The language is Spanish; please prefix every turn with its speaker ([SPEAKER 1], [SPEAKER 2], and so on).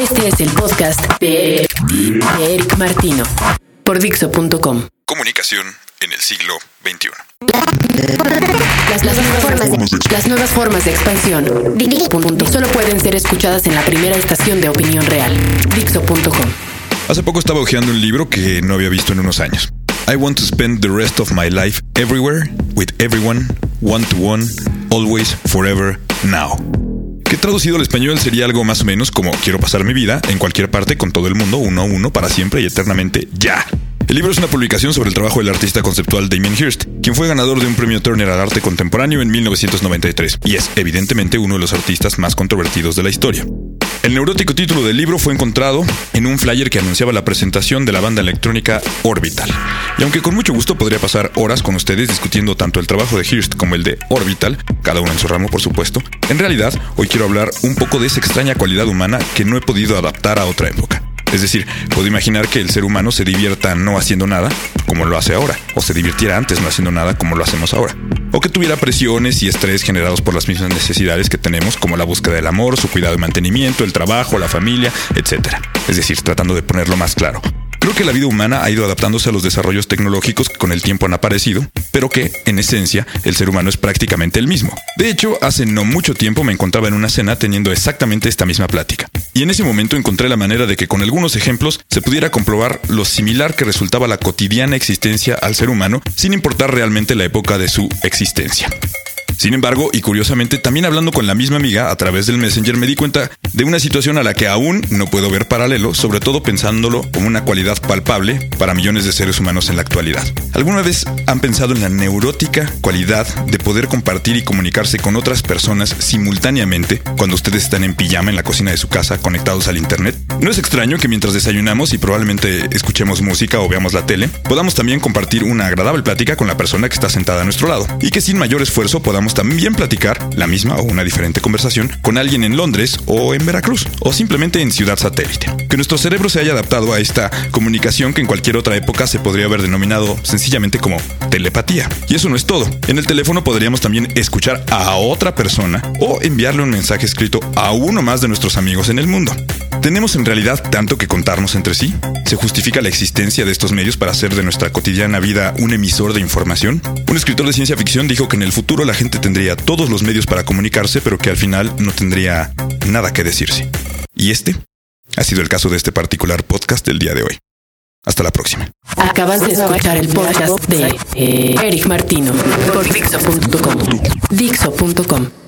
[SPEAKER 1] Este es el podcast de Eric Martino por Dixo.com.
[SPEAKER 2] Comunicación en el siglo XXI.
[SPEAKER 1] Las, las nuevas formas de, las nuevas formas de expansión Punto. solo pueden ser escuchadas en la primera estación de opinión real. Dixo.com.
[SPEAKER 2] Hace poco estaba hojeando un libro que no había visto en unos años. I want to spend the rest of my life everywhere, with everyone, one to one, always, forever, now. Que traducido al español sería algo más o menos como quiero pasar mi vida en cualquier parte con todo el mundo, uno a uno, para siempre y eternamente, ya. El libro es una publicación sobre el trabajo del artista conceptual Damien Hirst, quien fue ganador de un premio Turner al arte contemporáneo en 1993, y es evidentemente uno de los artistas más controvertidos de la historia. El neurótico título del libro fue encontrado en un flyer que anunciaba la presentación de la banda electrónica Orbital. Y aunque con mucho gusto podría pasar horas con ustedes discutiendo tanto el trabajo de Hirst como el de Orbital, cada uno en su ramo por supuesto, en realidad hoy quiero hablar un poco de esa extraña cualidad humana que no he podido adaptar a otra época. Es decir, puedo imaginar que el ser humano se divierta no haciendo nada, como lo hace ahora, o se divirtiera antes no haciendo nada, como lo hacemos ahora, o que tuviera presiones y estrés generados por las mismas necesidades que tenemos, como la búsqueda del amor, su cuidado y mantenimiento, el trabajo, la familia, etc. Es decir, tratando de ponerlo más claro. Creo que la vida humana ha ido adaptándose a los desarrollos tecnológicos que con el tiempo han aparecido, pero que, en esencia, el ser humano es prácticamente el mismo. De hecho, hace no mucho tiempo me encontraba en una cena teniendo exactamente esta misma plática. Y en ese momento encontré la manera de que con algunos ejemplos se pudiera comprobar lo similar que resultaba la cotidiana existencia al ser humano, sin importar realmente la época de su existencia. Sin embargo, y curiosamente, también hablando con la misma amiga a través del Messenger me di cuenta de una situación a la que aún no puedo ver paralelo, sobre todo pensándolo como una cualidad palpable para millones de seres humanos en la actualidad. ¿Alguna vez han pensado en la neurótica cualidad de poder compartir y comunicarse con otras personas simultáneamente cuando ustedes están en pijama en la cocina de su casa conectados al Internet? No es extraño que mientras desayunamos y probablemente escuchemos música o veamos la tele, podamos también compartir una agradable plática con la persona que está sentada a nuestro lado y que sin mayor esfuerzo podamos también platicar la misma o una diferente conversación con alguien en Londres o Veracruz o simplemente en Ciudad Satélite. Que nuestro cerebro se haya adaptado a esta comunicación que en cualquier otra época se podría haber denominado sencillamente como telepatía. Y eso no es todo. En el teléfono podríamos también escuchar a otra persona o enviarle un mensaje escrito a uno más de nuestros amigos en el mundo. ¿Tenemos en realidad tanto que contarnos entre sí? ¿Se justifica la existencia de estos medios para hacer de nuestra cotidiana vida un emisor de información? Un escritor de ciencia ficción dijo que en el futuro la gente tendría todos los medios para comunicarse, pero que al final no tendría nada que decirse. Y este ha sido el caso de este particular podcast del día de hoy. Hasta la próxima.
[SPEAKER 1] Acabas de escuchar el podcast de Eric Martino por Dixo.com. Dixo.com.